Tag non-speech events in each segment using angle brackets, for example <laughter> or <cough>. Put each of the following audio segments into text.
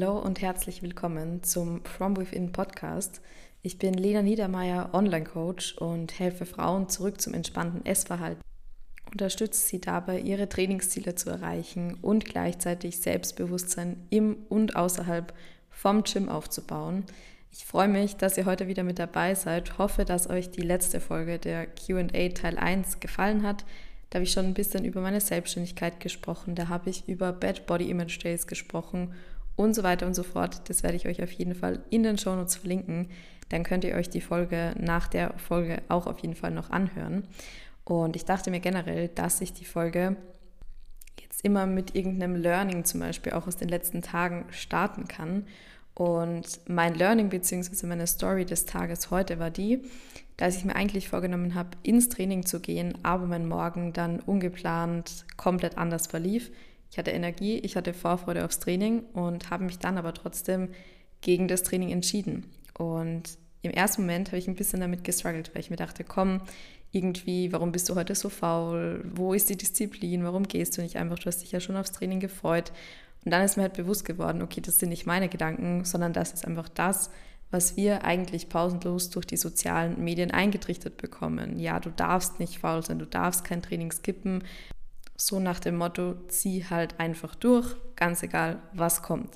Hallo und herzlich willkommen zum From Within Podcast. Ich bin Lena Niedermeyer, Online-Coach und helfe Frauen zurück zum entspannten Essverhalten. Unterstütze sie dabei, ihre Trainingsziele zu erreichen und gleichzeitig Selbstbewusstsein im und außerhalb vom Gym aufzubauen. Ich freue mich, dass ihr heute wieder mit dabei seid. Hoffe, dass euch die letzte Folge der QA Teil 1 gefallen hat. Da habe ich schon ein bisschen über meine Selbstständigkeit gesprochen. Da habe ich über Bad Body Image Days gesprochen und so weiter und so fort. Das werde ich euch auf jeden Fall in den Shownotes verlinken. Dann könnt ihr euch die Folge nach der Folge auch auf jeden Fall noch anhören. Und ich dachte mir generell, dass ich die Folge jetzt immer mit irgendeinem Learning zum Beispiel auch aus den letzten Tagen starten kann. Und mein Learning bzw. meine Story des Tages heute war die, dass ich mir eigentlich vorgenommen habe, ins Training zu gehen, aber mein Morgen dann ungeplant komplett anders verlief. Ich hatte Energie, ich hatte Vorfreude aufs Training und habe mich dann aber trotzdem gegen das Training entschieden. Und im ersten Moment habe ich ein bisschen damit gestruggelt, weil ich mir dachte, komm, irgendwie, warum bist du heute so faul? Wo ist die Disziplin? Warum gehst du nicht einfach? Du hast dich ja schon aufs Training gefreut. Und dann ist mir halt bewusst geworden, okay, das sind nicht meine Gedanken, sondern das ist einfach das, was wir eigentlich pausenlos durch die sozialen Medien eingetrichtert bekommen. Ja, du darfst nicht faul sein, du darfst kein Training skippen, so nach dem Motto, zieh halt einfach durch, ganz egal, was kommt.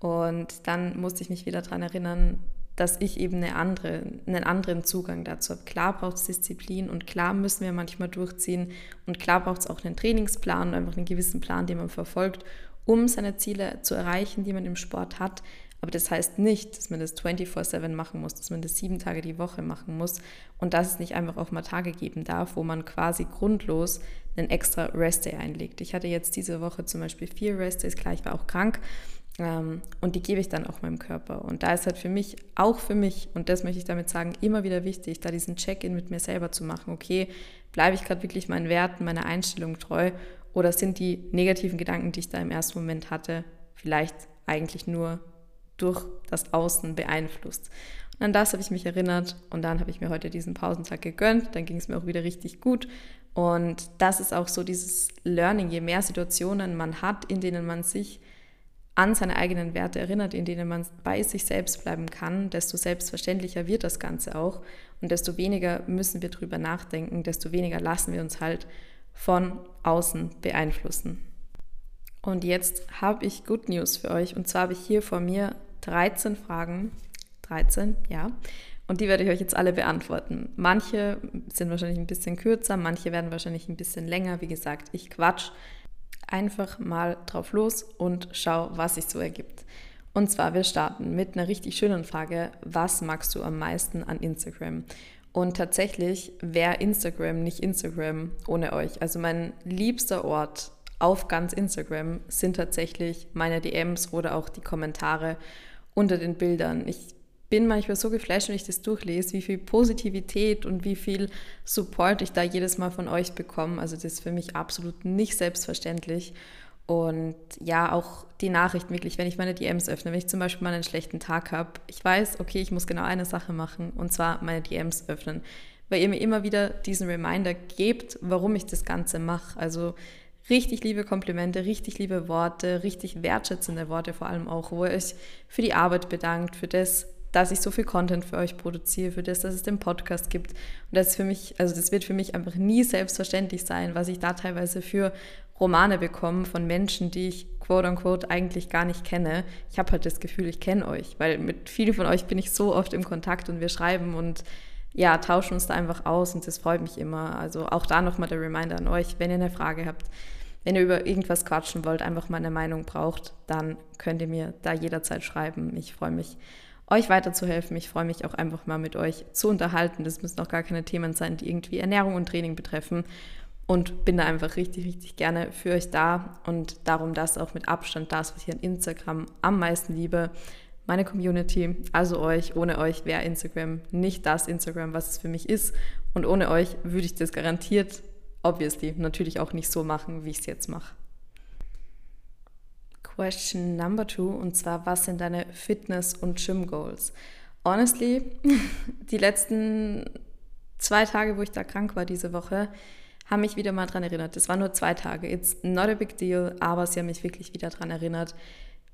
Und dann musste ich mich wieder daran erinnern, dass ich eben eine andere, einen anderen Zugang dazu habe. Klar braucht es Disziplin und klar müssen wir manchmal durchziehen und klar braucht es auch einen Trainingsplan einfach einen gewissen Plan, den man verfolgt, um seine Ziele zu erreichen, die man im Sport hat. Aber das heißt nicht, dass man das 24-7 machen muss, dass man das sieben Tage die Woche machen muss und dass es nicht einfach auch mal Tage geben darf, wo man quasi grundlos einen extra Rest-Day einlegt. Ich hatte jetzt diese Woche zum Beispiel vier Rest-Days, klar, ich war auch krank ähm, und die gebe ich dann auch meinem Körper. Und da ist halt für mich, auch für mich, und das möchte ich damit sagen, immer wieder wichtig, da diesen Check-in mit mir selber zu machen. Okay, bleibe ich gerade wirklich meinen Werten, meiner Einstellung treu oder sind die negativen Gedanken, die ich da im ersten Moment hatte, vielleicht eigentlich nur durch das Außen beeinflusst. Und an das habe ich mich erinnert und dann habe ich mir heute diesen Pausentag gegönnt. Dann ging es mir auch wieder richtig gut. Und das ist auch so dieses Learning. Je mehr Situationen man hat, in denen man sich an seine eigenen Werte erinnert, in denen man bei sich selbst bleiben kann, desto selbstverständlicher wird das Ganze auch. Und desto weniger müssen wir drüber nachdenken, desto weniger lassen wir uns halt von außen beeinflussen. Und jetzt habe ich Good News für euch. Und zwar habe ich hier vor mir 13 Fragen. 13, ja. Und die werde ich euch jetzt alle beantworten. Manche sind wahrscheinlich ein bisschen kürzer, manche werden wahrscheinlich ein bisschen länger. Wie gesagt, ich quatsch einfach mal drauf los und schau, was sich so ergibt. Und zwar, wir starten mit einer richtig schönen Frage. Was magst du am meisten an Instagram? Und tatsächlich wäre Instagram nicht Instagram ohne euch. Also mein liebster Ort auf ganz Instagram sind tatsächlich meine DMs oder auch die Kommentare unter den Bildern. Ich bin manchmal so geflasht, wenn ich das durchlese, wie viel Positivität und wie viel Support ich da jedes Mal von euch bekomme. Also das ist für mich absolut nicht selbstverständlich. Und ja, auch die Nachrichten wirklich, wenn ich meine DMs öffne, wenn ich zum Beispiel mal einen schlechten Tag habe, ich weiß, okay, ich muss genau eine Sache machen und zwar meine DMs öffnen, weil ihr mir immer wieder diesen Reminder gebt, warum ich das Ganze mache. Also richtig liebe Komplimente, richtig liebe Worte, richtig wertschätzende Worte vor allem auch, wo ihr euch für die Arbeit bedankt, für das, dass ich so viel Content für euch produziere, für das, dass es den Podcast gibt. Und das ist für mich, also das wird für mich einfach nie selbstverständlich sein, was ich da teilweise für Romane bekomme von Menschen, die ich quote unquote eigentlich gar nicht kenne. Ich habe halt das Gefühl, ich kenne euch, weil mit vielen von euch bin ich so oft im Kontakt und wir schreiben und ja, tauschen uns da einfach aus und das freut mich immer. Also auch da nochmal der Reminder an euch, wenn ihr eine Frage habt, wenn ihr über irgendwas quatschen wollt, einfach meine Meinung braucht, dann könnt ihr mir da jederzeit schreiben. Ich freue mich, euch weiterzuhelfen. Ich freue mich auch einfach mal mit euch zu unterhalten. Das müssen auch gar keine Themen sein, die irgendwie Ernährung und Training betreffen. Und bin da einfach richtig, richtig gerne für euch da. Und darum das auch mit Abstand das, was ich an Instagram am meisten liebe. Meine Community, also euch. Ohne euch wäre Instagram nicht das Instagram, was es für mich ist. Und ohne euch würde ich das garantiert obviously natürlich auch nicht so machen, wie ich es jetzt mache. Question number two, und zwar, was sind deine Fitness- und Gym-Goals? Honestly, <laughs> die letzten zwei Tage, wo ich da krank war diese Woche, haben mich wieder mal daran erinnert. Das waren nur zwei Tage. It's not a big deal, aber sie haben mich wirklich wieder daran erinnert,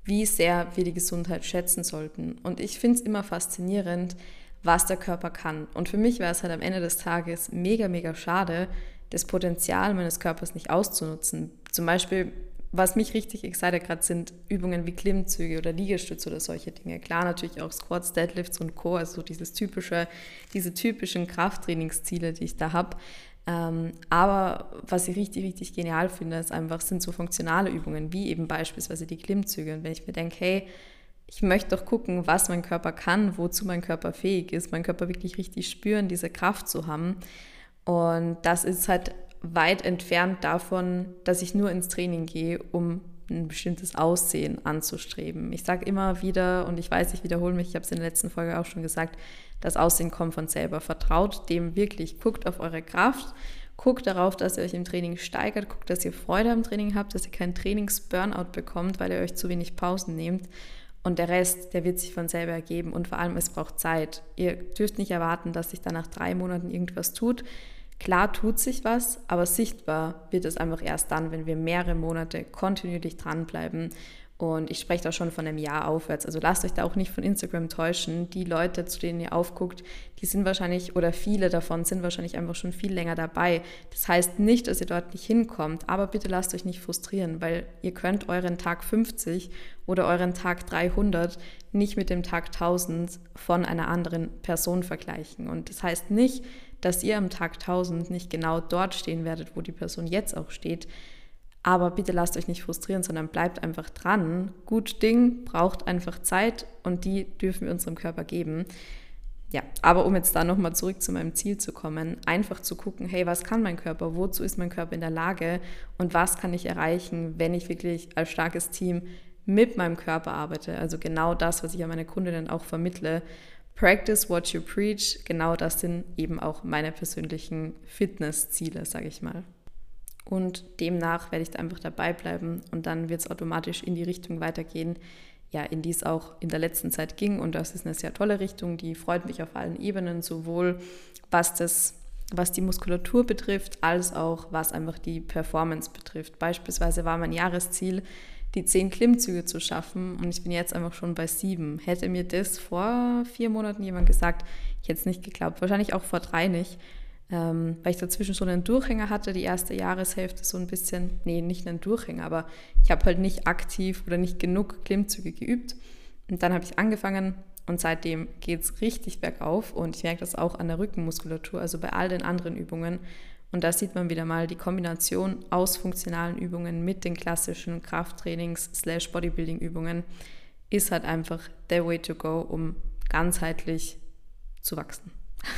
wie sehr wir die Gesundheit schätzen sollten. Und ich finde es immer faszinierend, was der Körper kann. Und für mich wäre es halt am Ende des Tages mega, mega schade, das Potenzial meines Körpers nicht auszunutzen. Zum Beispiel, was mich richtig excited gerade sind Übungen wie Klimmzüge oder Liegestütze oder solche Dinge. Klar, natürlich auch Squats, Deadlifts und Co., also dieses typische, diese typischen Krafttrainingsziele, die ich da habe. Ähm, aber was ich richtig, richtig genial finde, ist einfach, sind so funktionale Übungen, wie eben beispielsweise die Klimmzüge. Und wenn ich mir denke, hey, ich möchte doch gucken, was mein Körper kann, wozu mein Körper fähig ist, mein Körper wirklich richtig spüren, diese Kraft zu haben. Und das ist halt weit entfernt davon, dass ich nur ins Training gehe, um ein bestimmtes Aussehen anzustreben. Ich sage immer wieder, und ich weiß, ich wiederhole mich, ich habe es in der letzten Folge auch schon gesagt, das Aussehen kommt von selber. Vertraut dem wirklich, guckt auf eure Kraft, guckt darauf, dass ihr euch im Training steigert, guckt, dass ihr Freude am Training habt, dass ihr keinen Trainings-Burnout bekommt, weil ihr euch zu wenig Pausen nehmt. Und der Rest, der wird sich von selber ergeben. Und vor allem, es braucht Zeit. Ihr dürft nicht erwarten, dass sich dann nach drei Monaten irgendwas tut. Klar tut sich was, aber sichtbar wird es einfach erst dann, wenn wir mehrere Monate kontinuierlich dranbleiben. Und ich spreche da schon von einem Jahr aufwärts. Also lasst euch da auch nicht von Instagram täuschen. Die Leute, zu denen ihr aufguckt, die sind wahrscheinlich, oder viele davon sind wahrscheinlich einfach schon viel länger dabei. Das heißt nicht, dass ihr dort nicht hinkommt, aber bitte lasst euch nicht frustrieren, weil ihr könnt euren Tag 50 oder euren Tag 300 nicht mit dem Tag 1000 von einer anderen Person vergleichen. Und das heißt nicht, dass ihr am Tag 1000 nicht genau dort stehen werdet, wo die Person jetzt auch steht. Aber bitte lasst euch nicht frustrieren, sondern bleibt einfach dran. Gut Ding braucht einfach Zeit und die dürfen wir unserem Körper geben. Ja, aber um jetzt da nochmal zurück zu meinem Ziel zu kommen, einfach zu gucken, hey, was kann mein Körper, wozu ist mein Körper in der Lage und was kann ich erreichen, wenn ich wirklich als starkes Team mit meinem Körper arbeite. Also genau das, was ich an meine Kundinnen auch vermittle Practice what you preach, genau das sind eben auch meine persönlichen Fitnessziele, sage ich mal. Und demnach werde ich da einfach dabei bleiben und dann wird es automatisch in die Richtung weitergehen, ja, in die es auch in der letzten Zeit ging. Und das ist eine sehr tolle Richtung, die freut mich auf allen Ebenen, sowohl was das was die Muskulatur betrifft, als auch was einfach die Performance betrifft. Beispielsweise war mein Jahresziel, die zehn Klimmzüge zu schaffen und ich bin jetzt einfach schon bei sieben. Hätte mir das vor vier Monaten jemand gesagt, ich hätte es nicht geglaubt. Wahrscheinlich auch vor drei nicht, ähm, weil ich dazwischen so einen Durchhänger hatte, die erste Jahreshälfte so ein bisschen, nee, nicht einen Durchhänger, aber ich habe halt nicht aktiv oder nicht genug Klimmzüge geübt. Und dann habe ich angefangen und seitdem geht es richtig bergauf und ich merke das auch an der Rückenmuskulatur, also bei all den anderen Übungen und da sieht man wieder mal die Kombination aus funktionalen Übungen mit den klassischen Krafttrainings-Bodybuilding-Übungen ist halt einfach der way to go, um ganzheitlich zu wachsen,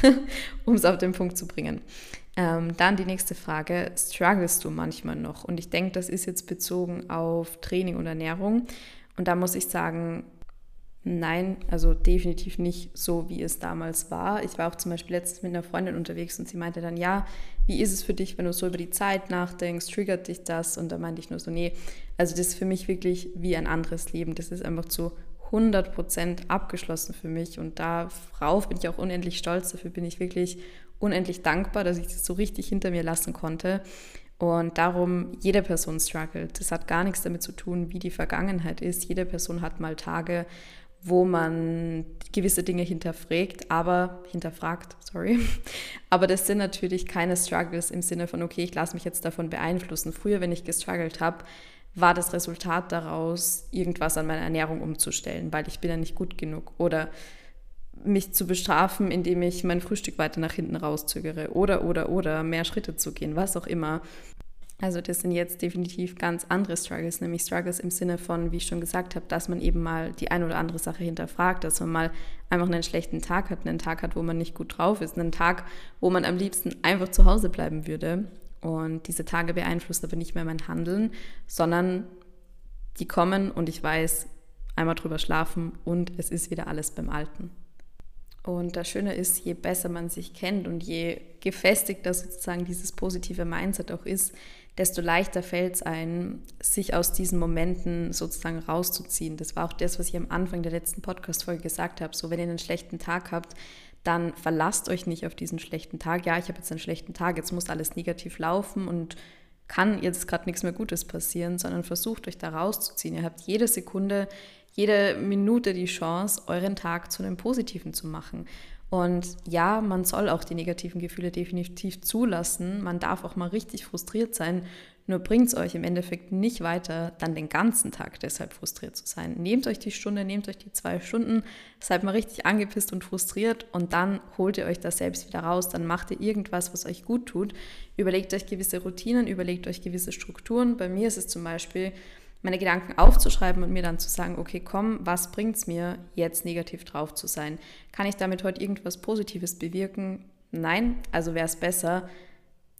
<laughs> um es auf den Punkt zu bringen. Ähm, dann die nächste Frage, strugglest du manchmal noch? Und ich denke, das ist jetzt bezogen auf Training und Ernährung. Und da muss ich sagen, Nein, also definitiv nicht so, wie es damals war. Ich war auch zum Beispiel letztens mit einer Freundin unterwegs und sie meinte dann, ja, wie ist es für dich, wenn du so über die Zeit nachdenkst, triggert dich das? Und da meinte ich nur so, nee, also das ist für mich wirklich wie ein anderes Leben. Das ist einfach zu 100 Prozent abgeschlossen für mich und darauf bin ich auch unendlich stolz. Dafür bin ich wirklich unendlich dankbar, dass ich das so richtig hinter mir lassen konnte. Und darum, jede Person struggelt. Das hat gar nichts damit zu tun, wie die Vergangenheit ist. Jede Person hat mal Tage, wo man gewisse Dinge hinterfragt, aber hinterfragt, sorry. <laughs> Aber das sind natürlich keine Struggles im Sinne von, okay, ich lasse mich jetzt davon beeinflussen. Früher, wenn ich gestruggelt habe, war das Resultat daraus, irgendwas an meiner Ernährung umzustellen, weil ich bin ja nicht gut genug. Oder mich zu bestrafen, indem ich mein Frühstück weiter nach hinten rauszögere. Oder, oder, oder mehr Schritte zu gehen, was auch immer. Also das sind jetzt definitiv ganz andere Struggles, nämlich Struggles im Sinne von, wie ich schon gesagt habe, dass man eben mal die eine oder andere Sache hinterfragt, dass man mal einfach einen schlechten Tag hat, einen Tag hat, wo man nicht gut drauf ist, einen Tag, wo man am liebsten einfach zu Hause bleiben würde. Und diese Tage beeinflussen aber nicht mehr mein Handeln, sondern die kommen und ich weiß, einmal drüber schlafen und es ist wieder alles beim Alten. Und das Schöne ist, je besser man sich kennt und je gefestigter sozusagen dieses positive Mindset auch ist, desto leichter fällt es ein, sich aus diesen Momenten sozusagen rauszuziehen. Das war auch das, was ich am Anfang der letzten Podcast-Folge gesagt habe. So, wenn ihr einen schlechten Tag habt, dann verlasst euch nicht auf diesen schlechten Tag. Ja, ich habe jetzt einen schlechten Tag, jetzt muss alles negativ laufen und kann jetzt gerade nichts mehr Gutes passieren, sondern versucht euch da rauszuziehen. Ihr habt jede Sekunde, jede Minute die Chance, euren Tag zu einem positiven zu machen. Und ja, man soll auch die negativen Gefühle definitiv zulassen. Man darf auch mal richtig frustriert sein. Nur bringt es euch im Endeffekt nicht weiter, dann den ganzen Tag deshalb frustriert zu sein. Nehmt euch die Stunde, nehmt euch die zwei Stunden, seid mal richtig angepisst und frustriert und dann holt ihr euch das selbst wieder raus. Dann macht ihr irgendwas, was euch gut tut. Überlegt euch gewisse Routinen, überlegt euch gewisse Strukturen. Bei mir ist es zum Beispiel, meine Gedanken aufzuschreiben und mir dann zu sagen, okay, komm, was bringt es mir, jetzt negativ drauf zu sein? Kann ich damit heute irgendwas Positives bewirken? Nein, also wäre es besser,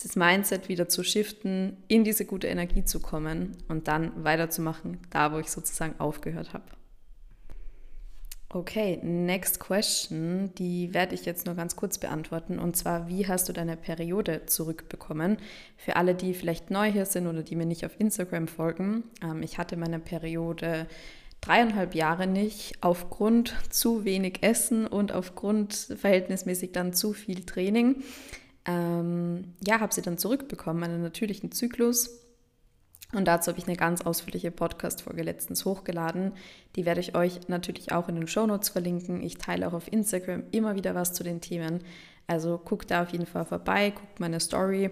das Mindset wieder zu shiften, in diese gute Energie zu kommen und dann weiterzumachen, da wo ich sozusagen aufgehört habe. Okay, next question, die werde ich jetzt nur ganz kurz beantworten. Und zwar, wie hast du deine Periode zurückbekommen? Für alle, die vielleicht neu hier sind oder die mir nicht auf Instagram folgen, ähm, ich hatte meine Periode dreieinhalb Jahre nicht aufgrund zu wenig Essen und aufgrund verhältnismäßig dann zu viel Training. Ähm, ja, habe sie dann zurückbekommen, einen natürlichen Zyklus und dazu habe ich eine ganz ausführliche Podcast-Folge letztens hochgeladen. Die werde ich euch natürlich auch in den Show Notes verlinken. Ich teile auch auf Instagram immer wieder was zu den Themen. Also guckt da auf jeden Fall vorbei, guckt meine Story.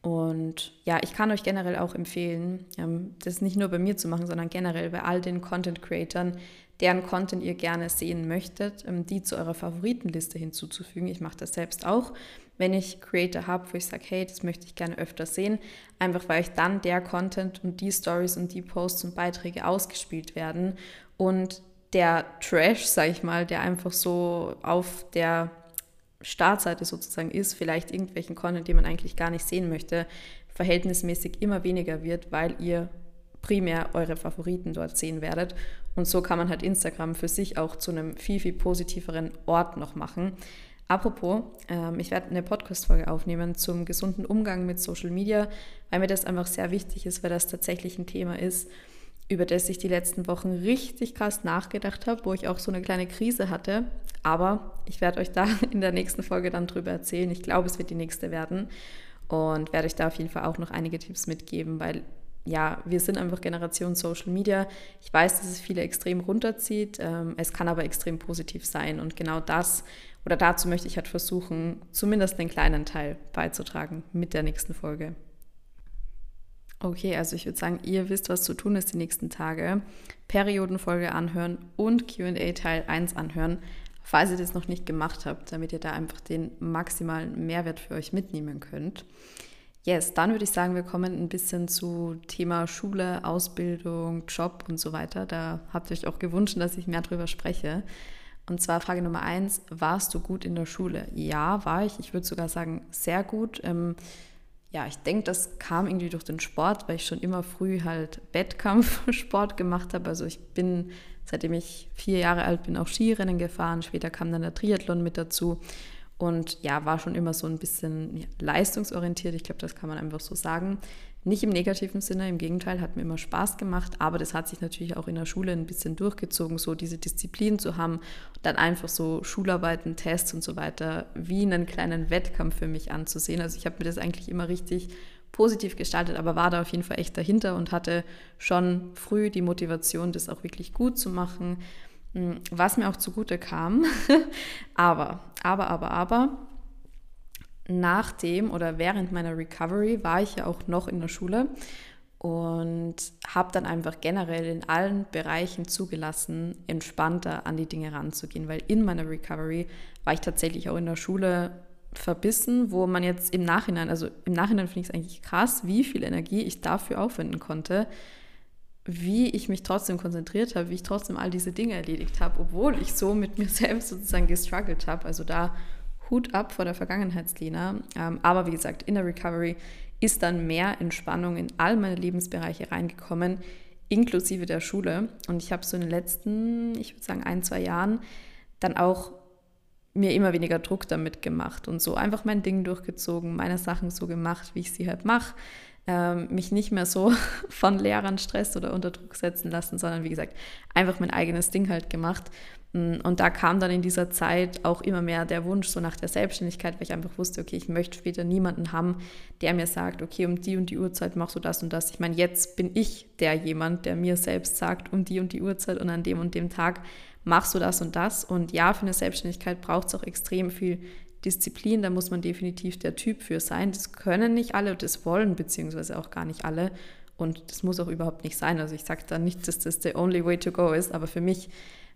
Und ja, ich kann euch generell auch empfehlen, ähm, das nicht nur bei mir zu machen, sondern generell bei all den Content-Creatern, deren Content ihr gerne sehen möchtet, ähm, die zu eurer Favoritenliste hinzuzufügen. Ich mache das selbst auch wenn ich Creator habe, wo ich sage, hey, das möchte ich gerne öfter sehen, einfach weil ich dann der Content und die Stories und die Posts und Beiträge ausgespielt werden und der Trash, sage ich mal, der einfach so auf der Startseite sozusagen ist, vielleicht irgendwelchen Content, den man eigentlich gar nicht sehen möchte, verhältnismäßig immer weniger wird, weil ihr primär eure Favoriten dort sehen werdet. Und so kann man halt Instagram für sich auch zu einem viel, viel positiveren Ort noch machen. Apropos, ähm, ich werde eine Podcast-Folge aufnehmen zum gesunden Umgang mit Social Media, weil mir das einfach sehr wichtig ist, weil das tatsächlich ein Thema ist, über das ich die letzten Wochen richtig krass nachgedacht habe, wo ich auch so eine kleine Krise hatte. Aber ich werde euch da <laughs> in der nächsten Folge dann drüber erzählen. Ich glaube, es wird die nächste werden und werde euch da auf jeden Fall auch noch einige Tipps mitgeben, weil ja, wir sind einfach Generation Social Media. Ich weiß, dass es viele extrem runterzieht. Ähm, es kann aber extrem positiv sein. Und genau das oder dazu möchte ich halt versuchen, zumindest den kleinen Teil beizutragen mit der nächsten Folge. Okay, also ich würde sagen, ihr wisst, was zu tun ist die nächsten Tage. Periodenfolge anhören und QA Teil 1 anhören, falls ihr das noch nicht gemacht habt, damit ihr da einfach den maximalen Mehrwert für euch mitnehmen könnt. Yes, dann würde ich sagen, wir kommen ein bisschen zu Thema Schule, Ausbildung, Job und so weiter. Da habt ihr euch auch gewünscht, dass ich mehr darüber spreche. Und zwar Frage Nummer eins, warst du gut in der Schule? Ja, war ich. Ich würde sogar sagen, sehr gut. Ähm, ja, ich denke, das kam irgendwie durch den Sport, weil ich schon immer früh halt Wettkampfsport <laughs> gemacht habe. Also ich bin, seitdem ich vier Jahre alt bin, auch Skirennen gefahren. Später kam dann der Triathlon mit dazu. Und ja, war schon immer so ein bisschen leistungsorientiert. Ich glaube, das kann man einfach so sagen. Nicht im negativen Sinne, im Gegenteil, hat mir immer Spaß gemacht, aber das hat sich natürlich auch in der Schule ein bisschen durchgezogen, so diese Disziplin zu haben, dann einfach so Schularbeiten, Tests und so weiter wie einen kleinen Wettkampf für mich anzusehen. Also ich habe mir das eigentlich immer richtig positiv gestaltet, aber war da auf jeden Fall echt dahinter und hatte schon früh die Motivation, das auch wirklich gut zu machen, hm, was mir auch zugute kam. <laughs> aber, aber, aber, aber, nach dem oder während meiner Recovery war ich ja auch noch in der Schule und habe dann einfach generell in allen Bereichen zugelassen, entspannter an die Dinge ranzugehen, weil in meiner Recovery war ich tatsächlich auch in der Schule verbissen, wo man jetzt im Nachhinein, also im Nachhinein finde ich es eigentlich krass, wie viel Energie ich dafür aufwenden konnte, wie ich mich trotzdem konzentriert habe, wie ich trotzdem all diese Dinge erledigt habe, obwohl ich so mit mir <laughs> selbst sozusagen gestruggelt habe. Also da Hut ab vor der Vergangenheitslina. Ähm, aber wie gesagt, in der Recovery ist dann mehr Entspannung in all meine Lebensbereiche reingekommen, inklusive der Schule. Und ich habe so in den letzten, ich würde sagen, ein, zwei Jahren dann auch mir immer weniger Druck damit gemacht und so einfach mein Ding durchgezogen, meine Sachen so gemacht, wie ich sie halt mache. Ähm, mich nicht mehr so <laughs> von Lehrern Stress oder unter Druck setzen lassen, sondern wie gesagt, einfach mein eigenes Ding halt gemacht. Mm, und da kam dann in dieser Zeit auch immer mehr der Wunsch so nach der Selbstständigkeit, weil ich einfach wusste, okay, ich möchte später niemanden haben, der mir sagt, okay, um die und die Uhrzeit machst du das und das. Ich meine, jetzt bin ich der jemand, der mir selbst sagt, um die und die Uhrzeit und an dem und dem Tag machst du das und das. Und ja, für eine Selbstständigkeit braucht es auch extrem viel Disziplin, da muss man definitiv der Typ für sein. Das können nicht alle und das wollen beziehungsweise auch gar nicht alle. Und das muss auch überhaupt nicht sein. Also ich sage da nicht, dass das the only way to go ist, aber für mich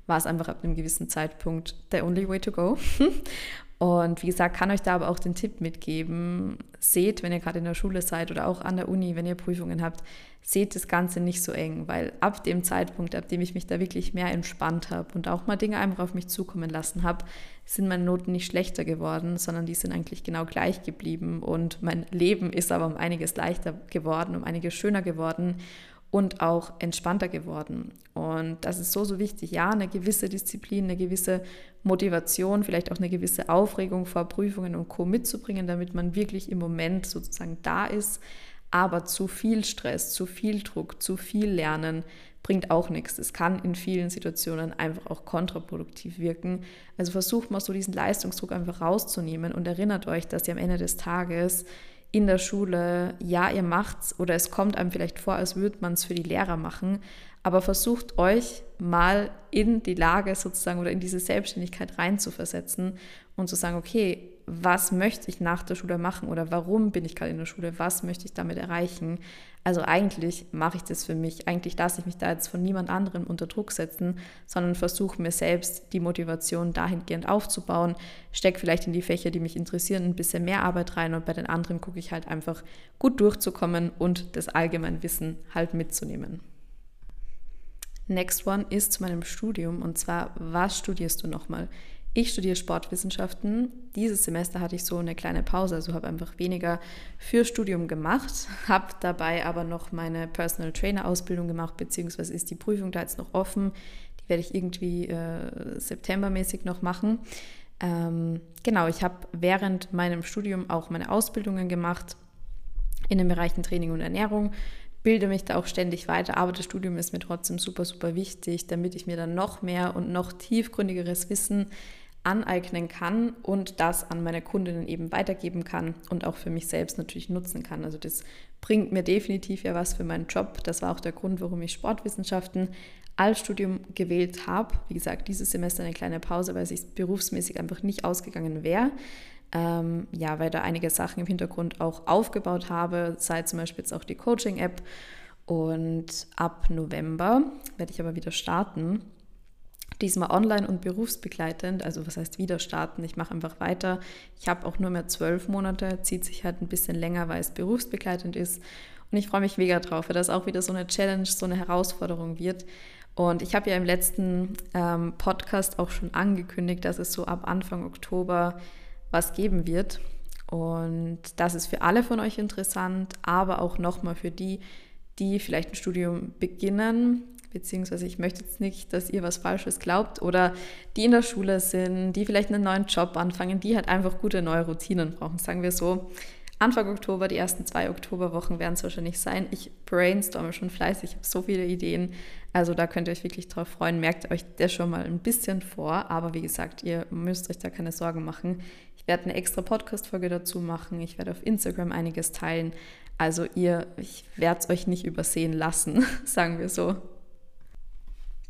war es einfach ab einem gewissen Zeitpunkt the only way to go. <laughs> Und wie gesagt, kann euch da aber auch den Tipp mitgeben, seht, wenn ihr gerade in der Schule seid oder auch an der Uni, wenn ihr Prüfungen habt, seht das Ganze nicht so eng, weil ab dem Zeitpunkt, ab dem ich mich da wirklich mehr entspannt habe und auch mal Dinge einfach auf mich zukommen lassen habe, sind meine Noten nicht schlechter geworden, sondern die sind eigentlich genau gleich geblieben. Und mein Leben ist aber um einiges leichter geworden, um einiges schöner geworden und auch entspannter geworden. Und das ist so, so wichtig. Ja, eine gewisse Disziplin, eine gewisse Motivation, vielleicht auch eine gewisse Aufregung vor Prüfungen und Co. mitzubringen, damit man wirklich im Moment sozusagen da ist. Aber zu viel Stress, zu viel Druck, zu viel Lernen bringt auch nichts. Es kann in vielen Situationen einfach auch kontraproduktiv wirken. Also versucht mal so diesen Leistungsdruck einfach rauszunehmen und erinnert euch, dass ihr am Ende des Tages in der Schule, ja, ihr macht's oder es kommt einem vielleicht vor, als würde man es für die Lehrer machen, aber versucht euch mal in die Lage sozusagen oder in diese Selbstständigkeit reinzuversetzen und zu sagen, okay, was möchte ich nach der Schule machen oder warum bin ich gerade in der Schule, was möchte ich damit erreichen. Also eigentlich mache ich das für mich, eigentlich lasse ich mich da jetzt von niemand anderem unter Druck setzen, sondern versuche mir selbst die Motivation dahingehend aufzubauen, stecke vielleicht in die Fächer, die mich interessieren, ein bisschen mehr Arbeit rein und bei den anderen gucke ich halt einfach gut durchzukommen und das Allgemeinwissen halt mitzunehmen. Next one ist zu meinem Studium und zwar, was studierst du nochmal? Ich studiere Sportwissenschaften. Dieses Semester hatte ich so eine kleine Pause, also habe einfach weniger für Studium gemacht, <laughs> habe dabei aber noch meine Personal Trainer Ausbildung gemacht, beziehungsweise ist die Prüfung da jetzt noch offen. Die werde ich irgendwie äh, septembermäßig noch machen. Ähm, genau, ich habe während meinem Studium auch meine Ausbildungen gemacht in den Bereichen Training und Ernährung bilde mich da auch ständig weiter, aber das Studium ist mir trotzdem super, super wichtig, damit ich mir dann noch mehr und noch tiefgründigeres Wissen aneignen kann und das an meine Kundinnen eben weitergeben kann und auch für mich selbst natürlich nutzen kann. Also das bringt mir definitiv ja was für meinen Job. Das war auch der Grund, warum ich Sportwissenschaften als Studium gewählt habe. Wie gesagt, dieses Semester eine kleine Pause, weil es berufsmäßig einfach nicht ausgegangen wäre. Ähm, ja, weil da einige Sachen im Hintergrund auch aufgebaut habe, sei zum Beispiel jetzt auch die Coaching-App. Und ab November werde ich aber wieder starten diesmal online und berufsbegleitend, also was heißt wieder starten, ich mache einfach weiter. Ich habe auch nur mehr zwölf Monate, zieht sich halt ein bisschen länger, weil es berufsbegleitend ist. Und ich freue mich mega drauf, weil das auch wieder so eine Challenge, so eine Herausforderung wird. Und ich habe ja im letzten ähm, Podcast auch schon angekündigt, dass es so ab Anfang Oktober was geben wird. Und das ist für alle von euch interessant, aber auch nochmal für die, die vielleicht ein Studium beginnen beziehungsweise ich möchte jetzt nicht, dass ihr was Falsches glaubt oder die in der Schule sind, die vielleicht einen neuen Job anfangen, die halt einfach gute neue Routinen brauchen, sagen wir so. Anfang Oktober, die ersten zwei Oktoberwochen werden es wahrscheinlich sein. Ich brainstorme schon fleißig, ich habe so viele Ideen. Also da könnt ihr euch wirklich drauf freuen. Merkt euch das schon mal ein bisschen vor. Aber wie gesagt, ihr müsst euch da keine Sorgen machen. Ich werde eine extra Podcast-Folge dazu machen. Ich werde auf Instagram einiges teilen. Also ihr, ich werde es euch nicht übersehen lassen, <laughs> sagen wir so.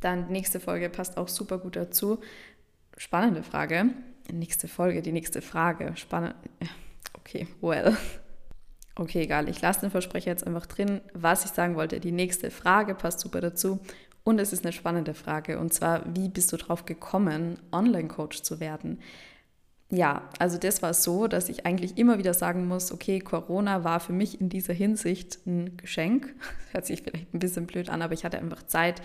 Dann die nächste Folge passt auch super gut dazu. Spannende Frage. Nächste Folge, die nächste Frage. Spannend. <laughs> Okay, well. Okay, egal. Ich lasse den Versprecher jetzt einfach drin. Was ich sagen wollte, die nächste Frage passt super dazu. Und es ist eine spannende Frage. Und zwar, wie bist du drauf gekommen, Online-Coach zu werden? Ja, also das war so, dass ich eigentlich immer wieder sagen muss, okay, Corona war für mich in dieser Hinsicht ein Geschenk. <laughs> Hört sich vielleicht ein bisschen blöd an, aber ich hatte einfach Zeit,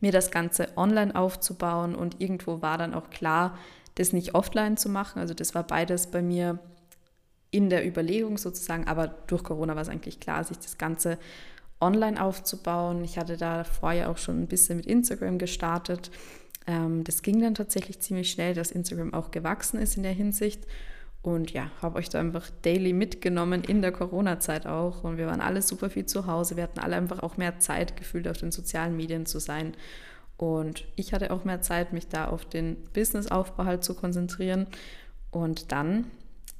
mir das Ganze online aufzubauen und irgendwo war dann auch klar, das nicht offline zu machen. Also das war beides bei mir in der Überlegung sozusagen, aber durch Corona war es eigentlich klar, sich das Ganze online aufzubauen. Ich hatte da vorher auch schon ein bisschen mit Instagram gestartet. Ähm, das ging dann tatsächlich ziemlich schnell, dass Instagram auch gewachsen ist in der Hinsicht. Und ja, habe euch da einfach daily mitgenommen in der Corona-Zeit auch. Und wir waren alle super viel zu Hause. Wir hatten alle einfach auch mehr Zeit gefühlt, auf den sozialen Medien zu sein. Und ich hatte auch mehr Zeit, mich da auf den Businessaufbau halt zu konzentrieren. Und dann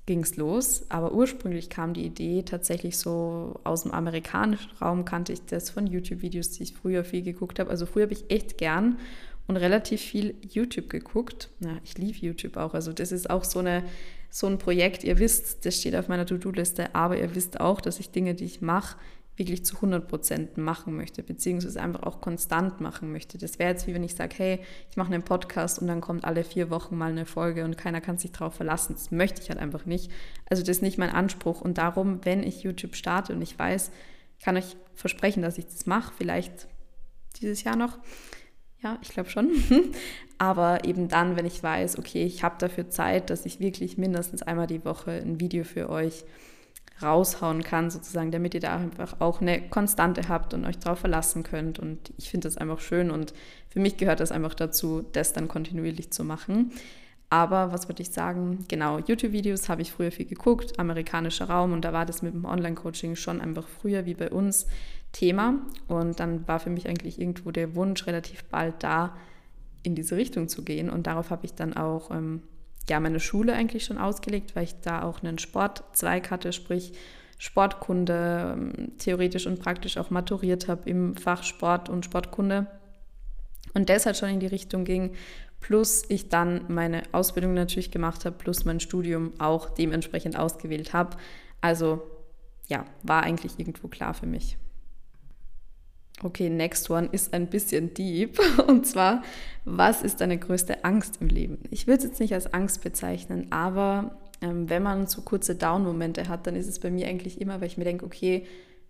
ging es los. Aber ursprünglich kam die Idee tatsächlich so aus dem amerikanischen Raum, kannte ich das von YouTube-Videos, die ich früher viel geguckt habe. Also früher habe ich echt gern und relativ viel YouTube geguckt. Ja, ich liebe YouTube auch. Also das ist auch so eine so ein Projekt, ihr wisst, das steht auf meiner To-Do-Liste, aber ihr wisst auch, dass ich Dinge, die ich mache, wirklich zu 100 Prozent machen möchte, beziehungsweise einfach auch konstant machen möchte. Das wäre jetzt wie wenn ich sage, hey, ich mache einen Podcast und dann kommt alle vier Wochen mal eine Folge und keiner kann sich darauf verlassen. Das möchte ich halt einfach nicht. Also das ist nicht mein Anspruch. Und darum, wenn ich YouTube starte und ich weiß, kann euch versprechen, dass ich das mache, vielleicht dieses Jahr noch, ja, ich glaube schon. <laughs> Aber eben dann, wenn ich weiß, okay, ich habe dafür Zeit, dass ich wirklich mindestens einmal die Woche ein Video für euch raushauen kann, sozusagen, damit ihr da einfach auch eine Konstante habt und euch darauf verlassen könnt. Und ich finde das einfach schön und für mich gehört das einfach dazu, das dann kontinuierlich zu machen. Aber was würde ich sagen? Genau, YouTube-Videos habe ich früher viel geguckt, amerikanischer Raum und da war das mit dem Online-Coaching schon einfach früher wie bei uns Thema. Und dann war für mich eigentlich irgendwo der Wunsch relativ bald da, in diese Richtung zu gehen. Und darauf habe ich dann auch ähm, ja, meine Schule eigentlich schon ausgelegt, weil ich da auch einen Sportzweig hatte, sprich Sportkunde, ähm, theoretisch und praktisch auch maturiert habe im Fach Sport und Sportkunde. Und deshalb schon in die Richtung ging, plus ich dann meine Ausbildung natürlich gemacht habe, plus mein Studium auch dementsprechend ausgewählt habe. Also ja, war eigentlich irgendwo klar für mich. Okay, next one ist ein bisschen deep. <laughs> Und zwar, was ist deine größte Angst im Leben? Ich würde es jetzt nicht als Angst bezeichnen, aber ähm, wenn man so kurze Down-Momente hat, dann ist es bei mir eigentlich immer, weil ich mir denke, okay,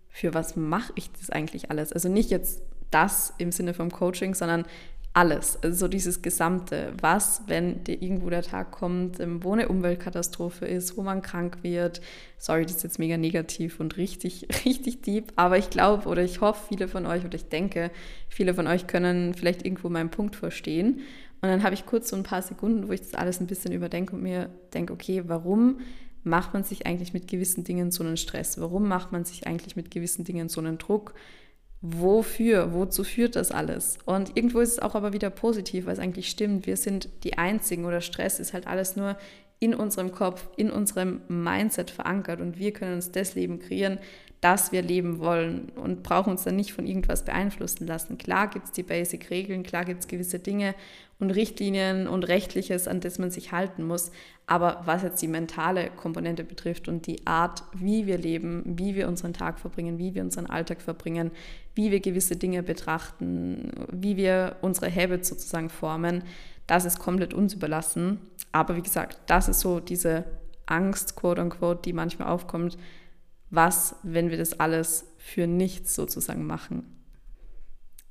für was mache ich das eigentlich alles? Also nicht jetzt das im Sinne vom Coaching, sondern alles, also so dieses Gesamte. Was, wenn dir irgendwo der Tag kommt, ähm, wo eine Umweltkatastrophe ist, wo man krank wird. Sorry, das ist jetzt mega negativ und richtig, <laughs> richtig deep, aber ich glaube oder ich hoffe, viele von euch oder ich denke, viele von euch können vielleicht irgendwo meinen Punkt verstehen. Und dann habe ich kurz so ein paar Sekunden, wo ich das alles ein bisschen überdenke und mir denke, okay, warum macht man sich eigentlich mit gewissen Dingen so einen Stress? Warum macht man sich eigentlich mit gewissen Dingen so einen Druck? Wofür, wozu führt das alles? Und irgendwo ist es auch aber wieder positiv, weil es eigentlich stimmt, wir sind die Einzigen oder Stress ist halt alles nur in unserem Kopf, in unserem Mindset verankert und wir können uns das Leben kreieren, das wir leben wollen und brauchen uns dann nicht von irgendwas beeinflussen lassen. Klar gibt es die Basic-Regeln, klar gibt es gewisse Dinge und Richtlinien und Rechtliches, an das man sich halten muss, aber was jetzt die mentale Komponente betrifft und die Art, wie wir leben, wie wir unseren Tag verbringen, wie wir unseren Alltag verbringen, wie wir gewisse Dinge betrachten, wie wir unsere Habits sozusagen formen, das ist komplett uns überlassen. Aber wie gesagt, das ist so diese Angst, quote unquote, die manchmal aufkommt. Was, wenn wir das alles für nichts sozusagen machen?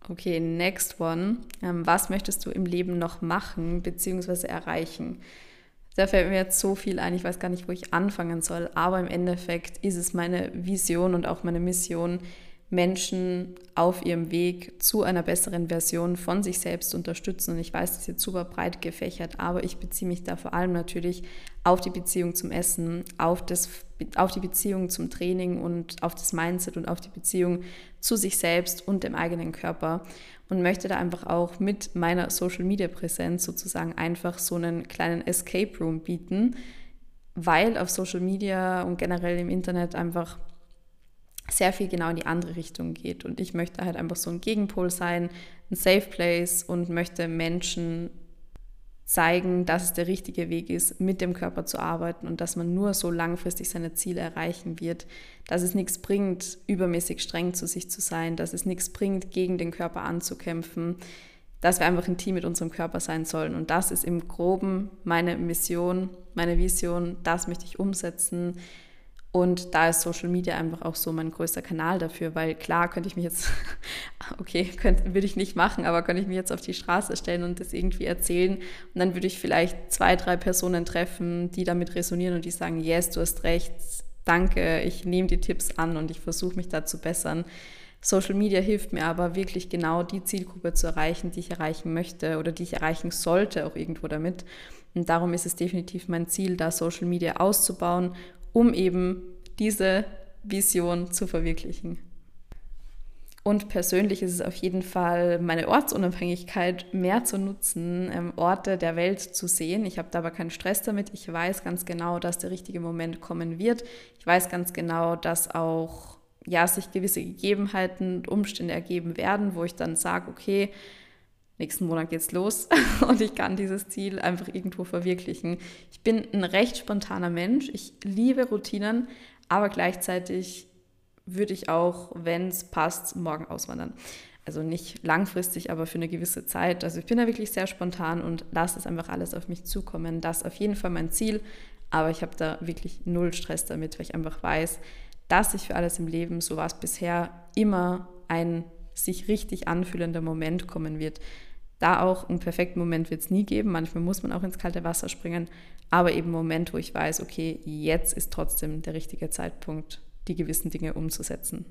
Okay, next one. Ähm, was möchtest du im Leben noch machen bzw. erreichen? Da fällt mir jetzt so viel ein, ich weiß gar nicht, wo ich anfangen soll, aber im Endeffekt ist es meine Vision und auch meine Mission, Menschen auf ihrem Weg zu einer besseren Version von sich selbst unterstützen. Und ich weiß, das ist jetzt super breit gefächert, aber ich beziehe mich da vor allem natürlich auf die Beziehung zum Essen, auf, das, auf die Beziehung zum Training und auf das Mindset und auf die Beziehung zu sich selbst und dem eigenen Körper. Und möchte da einfach auch mit meiner Social-Media-Präsenz sozusagen einfach so einen kleinen Escape Room bieten, weil auf Social Media und generell im Internet einfach sehr viel genau in die andere Richtung geht. Und ich möchte halt einfach so ein Gegenpol sein, ein Safe Place und möchte Menschen zeigen, dass es der richtige Weg ist, mit dem Körper zu arbeiten und dass man nur so langfristig seine Ziele erreichen wird, dass es nichts bringt, übermäßig streng zu sich zu sein, dass es nichts bringt, gegen den Körper anzukämpfen, dass wir einfach ein Team mit unserem Körper sein sollen. Und das ist im groben meine Mission, meine Vision, das möchte ich umsetzen und da ist Social Media einfach auch so mein größter Kanal dafür, weil klar könnte ich mich jetzt, <laughs> okay, könnte, würde ich nicht machen, aber könnte ich mich jetzt auf die Straße stellen und das irgendwie erzählen. Und dann würde ich vielleicht zwei, drei Personen treffen, die damit resonieren und die sagen, yes, du hast recht, danke, ich nehme die Tipps an und ich versuche mich da zu bessern. Social Media hilft mir aber wirklich genau die Zielgruppe zu erreichen, die ich erreichen möchte oder die ich erreichen sollte, auch irgendwo damit. Und darum ist es definitiv mein Ziel, da Social Media auszubauen, um eben diese Vision zu verwirklichen. Und persönlich ist es auf jeden Fall meine Ortsunabhängigkeit mehr zu nutzen, ähm, Orte der Welt zu sehen. Ich habe da aber keinen Stress damit. Ich weiß ganz genau, dass der richtige Moment kommen wird. Ich weiß ganz genau, dass auch ja, sich gewisse Gegebenheiten und Umstände ergeben werden, wo ich dann sage, okay, nächsten Monat geht's los <laughs> und ich kann dieses Ziel einfach irgendwo verwirklichen. Ich bin ein recht spontaner Mensch. Ich liebe Routinen, aber gleichzeitig würde ich auch, wenn es passt, morgen auswandern. Also nicht langfristig, aber für eine gewisse Zeit. Also ich bin da wirklich sehr spontan und lasse es einfach alles auf mich zukommen. Das ist auf jeden Fall mein Ziel, aber ich habe da wirklich null Stress damit, weil ich einfach weiß, dass ich für alles im Leben, so war es bisher, immer ein sich richtig anfühlender Moment kommen wird. Da auch einen perfekten Moment wird es nie geben. Manchmal muss man auch ins kalte Wasser springen, aber eben Moment, wo ich weiß, okay, jetzt ist trotzdem der richtige Zeitpunkt, die gewissen Dinge umzusetzen.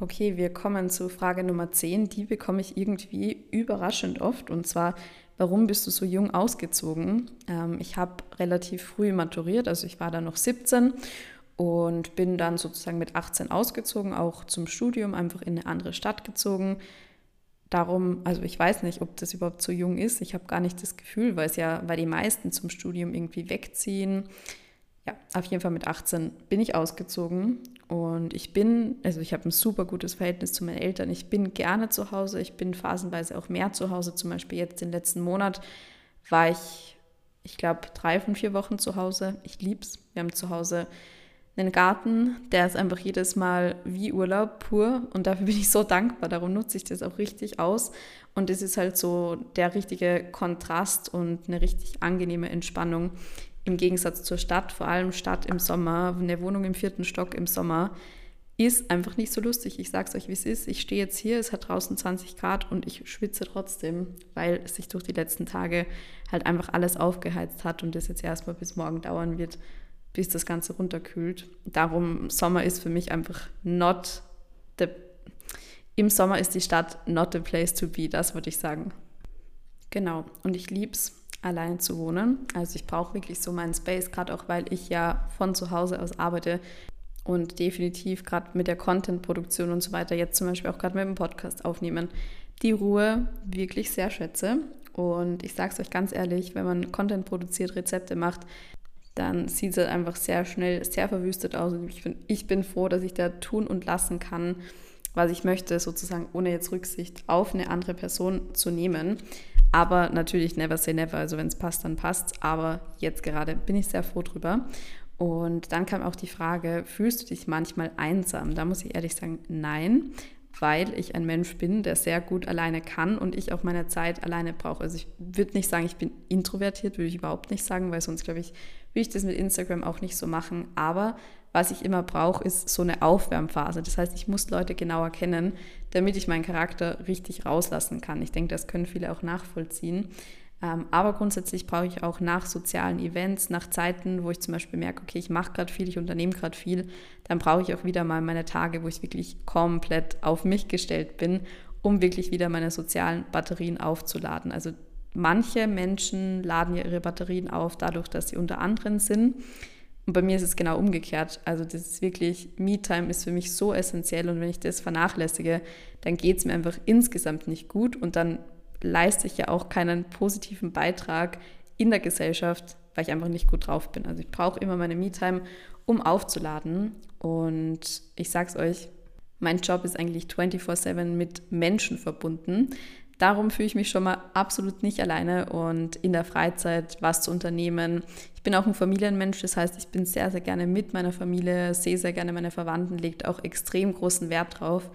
Okay, wir kommen zu Frage Nummer 10. Die bekomme ich irgendwie überraschend oft. Und zwar, warum bist du so jung ausgezogen? Ähm, ich habe relativ früh maturiert, also ich war da noch 17 und bin dann sozusagen mit 18 ausgezogen, auch zum Studium, einfach in eine andere Stadt gezogen. Darum, also ich weiß nicht, ob das überhaupt so jung ist. Ich habe gar nicht das Gefühl, weil es ja, weil die meisten zum Studium irgendwie wegziehen ja, auf jeden Fall mit 18 bin ich ausgezogen und ich bin, also ich habe ein super gutes Verhältnis zu meinen Eltern. Ich bin gerne zu Hause, ich bin phasenweise auch mehr zu Hause. Zum Beispiel jetzt den letzten Monat war ich, ich glaube, drei von vier Wochen zu Hause. Ich liebe es. Wir haben zu Hause einen Garten, der ist einfach jedes Mal wie Urlaub pur und dafür bin ich so dankbar. Darum nutze ich das auch richtig aus und es ist halt so der richtige Kontrast und eine richtig angenehme Entspannung im Gegensatz zur Stadt, vor allem Stadt im Sommer, eine Wohnung im vierten Stock im Sommer, ist einfach nicht so lustig. Ich sage es euch, wie es ist. Ich stehe jetzt hier, es hat draußen 20 Grad und ich schwitze trotzdem, weil sich durch die letzten Tage halt einfach alles aufgeheizt hat und das jetzt erstmal bis morgen dauern wird, bis das Ganze runterkühlt. Darum, Sommer ist für mich einfach not the. Im Sommer ist die Stadt not the place to be, das würde ich sagen. Genau, und ich liebe es, allein zu wohnen. Also ich brauche wirklich so meinen Space, gerade auch weil ich ja von zu Hause aus arbeite und definitiv gerade mit der Content-Produktion und so weiter, jetzt zum Beispiel auch gerade mit dem Podcast aufnehmen, die Ruhe wirklich sehr schätze. Und ich sage es euch ganz ehrlich, wenn man Content produziert, Rezepte macht, dann sieht es halt einfach sehr schnell sehr verwüstet aus. Und ich bin, ich bin froh, dass ich da tun und lassen kann, was ich möchte, sozusagen ohne jetzt Rücksicht auf eine andere Person zu nehmen. Aber natürlich never say never. Also wenn es passt, dann passt. Aber jetzt gerade bin ich sehr froh drüber. Und dann kam auch die Frage, fühlst du dich manchmal einsam? Da muss ich ehrlich sagen, nein, weil ich ein Mensch bin, der sehr gut alleine kann und ich auch meine Zeit alleine brauche. Also ich würde nicht sagen, ich bin introvertiert, würde ich überhaupt nicht sagen, weil sonst glaube ich, würde ich das mit Instagram auch nicht so machen. Aber was ich immer brauche, ist so eine Aufwärmphase. Das heißt, ich muss Leute genauer kennen, damit ich meinen Charakter richtig rauslassen kann. Ich denke, das können viele auch nachvollziehen. Ähm, aber grundsätzlich brauche ich auch nach sozialen Events, nach Zeiten, wo ich zum Beispiel merke, okay, ich mache gerade viel, ich unternehme gerade viel, dann brauche ich auch wieder mal meine Tage, wo ich wirklich komplett auf mich gestellt bin, um wirklich wieder meine sozialen Batterien aufzuladen. Also manche Menschen laden ja ihre Batterien auf dadurch, dass sie unter anderen sind. Und bei mir ist es genau umgekehrt. Also das ist wirklich, Me-Time ist für mich so essentiell und wenn ich das vernachlässige, dann geht es mir einfach insgesamt nicht gut und dann leiste ich ja auch keinen positiven Beitrag in der Gesellschaft, weil ich einfach nicht gut drauf bin. Also ich brauche immer meine Me-Time, um aufzuladen. Und ich sag's euch, mein Job ist eigentlich 24/7 mit Menschen verbunden. Darum fühle ich mich schon mal absolut nicht alleine und in der Freizeit was zu unternehmen. Ich bin auch ein Familienmensch, das heißt, ich bin sehr, sehr gerne mit meiner Familie, sehe sehr gerne meine Verwandten, legt auch extrem großen Wert drauf.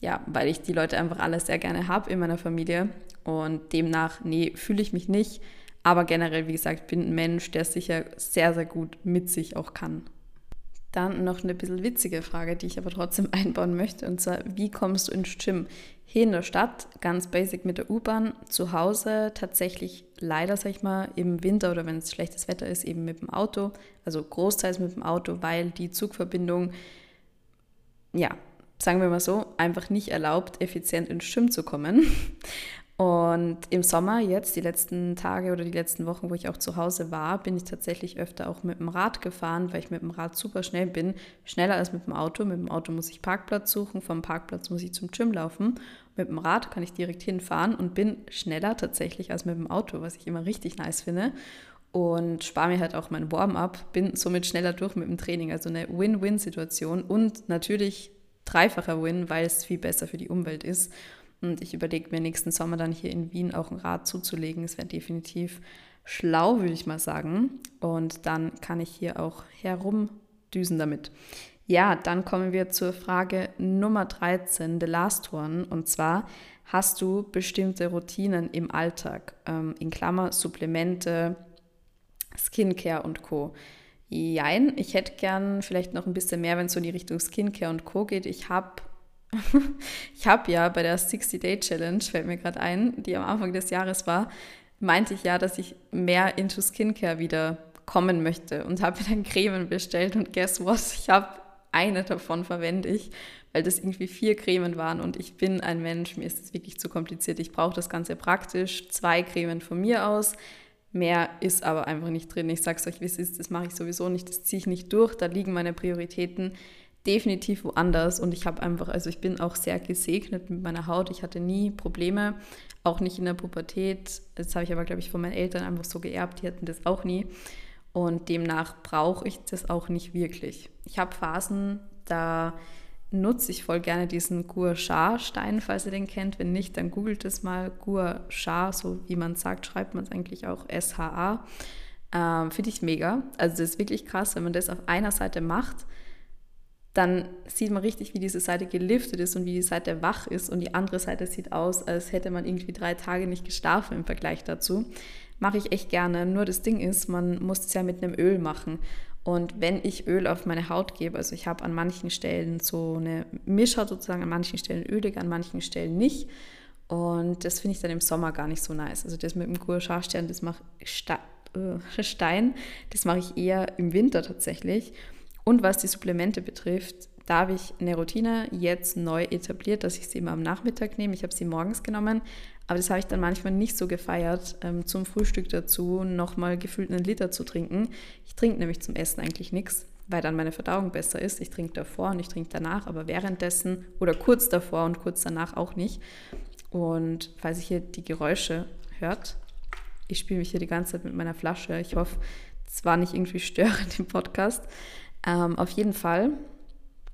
Ja, weil ich die Leute einfach alle sehr gerne habe in meiner Familie und demnach, nee, fühle ich mich nicht. Aber generell, wie gesagt, bin ein Mensch, der sicher sehr, sehr gut mit sich auch kann. Dann noch eine bisschen witzige Frage, die ich aber trotzdem <laughs> einbauen möchte. Und zwar, wie kommst du ins Gym? Hier in der Stadt, ganz basic mit der U-Bahn, zu Hause tatsächlich leider, sag ich mal, im Winter oder wenn es schlechtes Wetter ist, eben mit dem Auto. Also großteils mit dem Auto, weil die Zugverbindung, ja, sagen wir mal so, einfach nicht erlaubt, effizient ins Gym zu kommen. Und im Sommer, jetzt die letzten Tage oder die letzten Wochen, wo ich auch zu Hause war, bin ich tatsächlich öfter auch mit dem Rad gefahren, weil ich mit dem Rad super schnell bin. Schneller als mit dem Auto. Mit dem Auto muss ich Parkplatz suchen, vom Parkplatz muss ich zum Gym laufen. Mit dem Rad kann ich direkt hinfahren und bin schneller tatsächlich als mit dem Auto, was ich immer richtig nice finde. Und spare mir halt auch mein Warm-up, bin somit schneller durch mit dem Training. Also eine Win-Win-Situation und natürlich dreifacher Win, weil es viel besser für die Umwelt ist. Und ich überlege mir nächsten Sommer dann hier in Wien auch ein Rad zuzulegen. Es wäre definitiv schlau, würde ich mal sagen. Und dann kann ich hier auch herumdüsen damit. Ja, dann kommen wir zur Frage Nummer 13, the last one. Und zwar, hast du bestimmte Routinen im Alltag? Ähm, in Klammer Supplemente, Skincare und Co. Jein, ich hätte gern vielleicht noch ein bisschen mehr, wenn es so in die Richtung Skincare und Co. geht. Ich habe ich habe ja bei der 60-Day-Challenge, fällt mir gerade ein, die am Anfang des Jahres war, meinte ich ja, dass ich mehr into Skincare wieder kommen möchte und habe dann Cremen bestellt und guess what? Ich habe eine davon verwende ich, weil das irgendwie vier Cremen waren und ich bin ein Mensch, mir ist das wirklich zu kompliziert. Ich brauche das Ganze praktisch, zwei Cremen von mir aus. Mehr ist aber einfach nicht drin. Ich sage es euch, wie es ist, das mache ich sowieso nicht, das ziehe ich nicht durch, da liegen meine Prioritäten definitiv woanders und ich habe einfach, also ich bin auch sehr gesegnet mit meiner Haut. Ich hatte nie Probleme, auch nicht in der Pubertät. Das habe ich aber, glaube ich, von meinen Eltern einfach so geerbt, die hatten das auch nie. Und demnach brauche ich das auch nicht wirklich. Ich habe Phasen, da nutze ich voll gerne diesen Gua Sha Stein, falls ihr den kennt. Wenn nicht, dann googelt es mal. Gua Sha, so wie man sagt, schreibt man es eigentlich auch S-H-A. Ähm, Finde ich mega. Also das ist wirklich krass, wenn man das auf einer Seite macht dann sieht man richtig, wie diese Seite geliftet ist und wie die Seite wach ist und die andere Seite sieht aus, als hätte man irgendwie drei Tage nicht geschlafen im Vergleich dazu. Mache ich echt gerne. Nur das Ding ist, man muss es ja mit einem Öl machen. Und wenn ich Öl auf meine Haut gebe, also ich habe an manchen Stellen so eine Mischer sozusagen, an manchen Stellen ölig, an manchen Stellen nicht. Und das finde ich dann im Sommer gar nicht so nice. Also das mit dem Gurscharstern, das mache äh, <laughs> Stein, das mache ich eher im Winter tatsächlich. Und was die Supplemente betrifft, da habe ich eine Routine jetzt neu etabliert, dass ich sie immer am Nachmittag nehme. Ich habe sie morgens genommen, aber das habe ich dann manchmal nicht so gefeiert, ähm, zum Frühstück dazu nochmal gefühlt einen Liter zu trinken. Ich trinke nämlich zum Essen eigentlich nichts, weil dann meine Verdauung besser ist. Ich trinke davor und ich trinke danach, aber währenddessen oder kurz davor und kurz danach auch nicht. Und falls ihr hier die Geräusche hört, ich spiele mich hier die ganze Zeit mit meiner Flasche. Ich hoffe, es war nicht irgendwie störend im Podcast. Ähm, auf jeden Fall,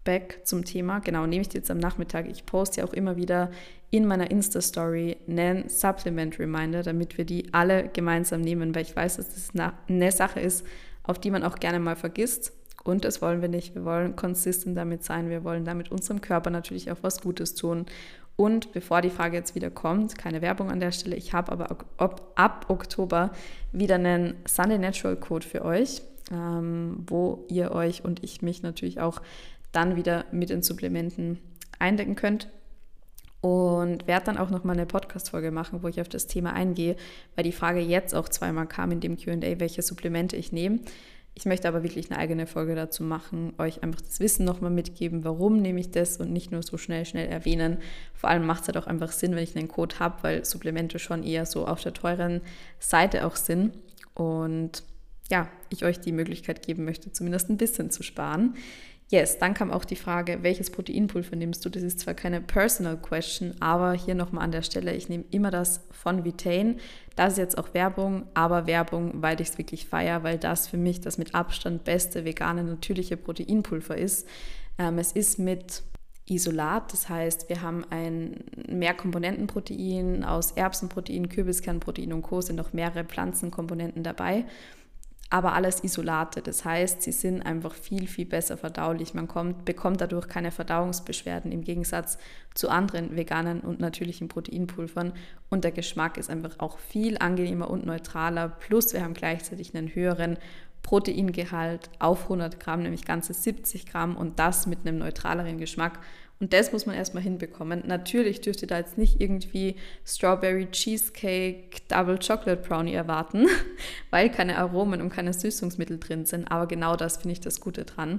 back zum Thema, genau, nehme ich dir jetzt am Nachmittag. Ich poste ja auch immer wieder in meiner Insta-Story einen Supplement-Reminder, damit wir die alle gemeinsam nehmen, weil ich weiß, dass das eine Sache ist, auf die man auch gerne mal vergisst. Und das wollen wir nicht. Wir wollen konsistent damit sein. Wir wollen damit unserem Körper natürlich auch was Gutes tun. Und bevor die Frage jetzt wieder kommt, keine Werbung an der Stelle, ich habe aber ab Oktober wieder einen Sunday Natural Code für euch ähm, wo ihr euch und ich mich natürlich auch dann wieder mit den Supplementen eindecken könnt. Und werde dann auch nochmal eine Podcast-Folge machen, wo ich auf das Thema eingehe, weil die Frage jetzt auch zweimal kam in dem QA, welche Supplemente ich nehme. Ich möchte aber wirklich eine eigene Folge dazu machen, euch einfach das Wissen nochmal mitgeben, warum nehme ich das und nicht nur so schnell, schnell erwähnen. Vor allem macht es halt auch einfach Sinn, wenn ich einen Code habe, weil Supplemente schon eher so auf der teuren Seite auch sind. Und ja, ich euch die Möglichkeit geben möchte, zumindest ein bisschen zu sparen. Yes, dann kam auch die Frage, welches Proteinpulver nimmst du? Das ist zwar keine Personal Question, aber hier nochmal an der Stelle, ich nehme immer das von Vitain. Das ist jetzt auch Werbung, aber Werbung, weil ich es wirklich feiere, weil das für mich das mit Abstand beste vegane, natürliche Proteinpulver ist. Ähm, es ist mit Isolat, das heißt, wir haben ein Mehrkomponentenprotein aus Erbsenprotein, Kürbiskernprotein und Co. sind noch mehrere Pflanzenkomponenten dabei aber alles Isolate. Das heißt, sie sind einfach viel, viel besser verdaulich. Man kommt, bekommt dadurch keine Verdauungsbeschwerden im Gegensatz zu anderen veganen und natürlichen Proteinpulvern. Und der Geschmack ist einfach auch viel angenehmer und neutraler. Plus wir haben gleichzeitig einen höheren Proteingehalt auf 100 Gramm, nämlich ganze 70 Gramm und das mit einem neutraleren Geschmack. Und das muss man erstmal hinbekommen. Natürlich dürft ihr da jetzt nicht irgendwie Strawberry Cheesecake Double Chocolate Brownie erwarten, <laughs> weil keine Aromen und keine Süßungsmittel drin sind. Aber genau das finde ich das Gute dran.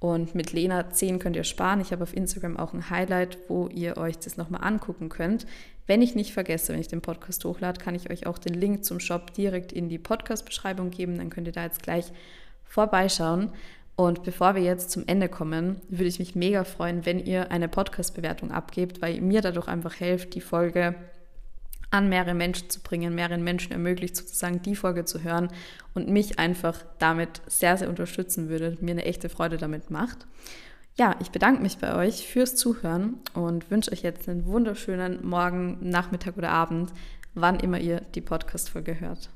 Und mit Lena 10 könnt ihr sparen. Ich habe auf Instagram auch ein Highlight, wo ihr euch das nochmal angucken könnt. Wenn ich nicht vergesse, wenn ich den Podcast hochlade, kann ich euch auch den Link zum Shop direkt in die Podcast-Beschreibung geben. Dann könnt ihr da jetzt gleich vorbeischauen. Und bevor wir jetzt zum Ende kommen, würde ich mich mega freuen, wenn ihr eine Podcast-Bewertung abgebt, weil ihr mir dadurch einfach helft, die Folge an mehrere Menschen zu bringen, mehreren Menschen ermöglicht, sozusagen die Folge zu hören und mich einfach damit sehr, sehr unterstützen würde, mir eine echte Freude damit macht ja, ich bedanke mich bei euch fürs Zuhören und wünsche euch jetzt einen wunderschönen Morgen, Nachmittag oder Abend, wann immer ihr die Podcast-Folge hört.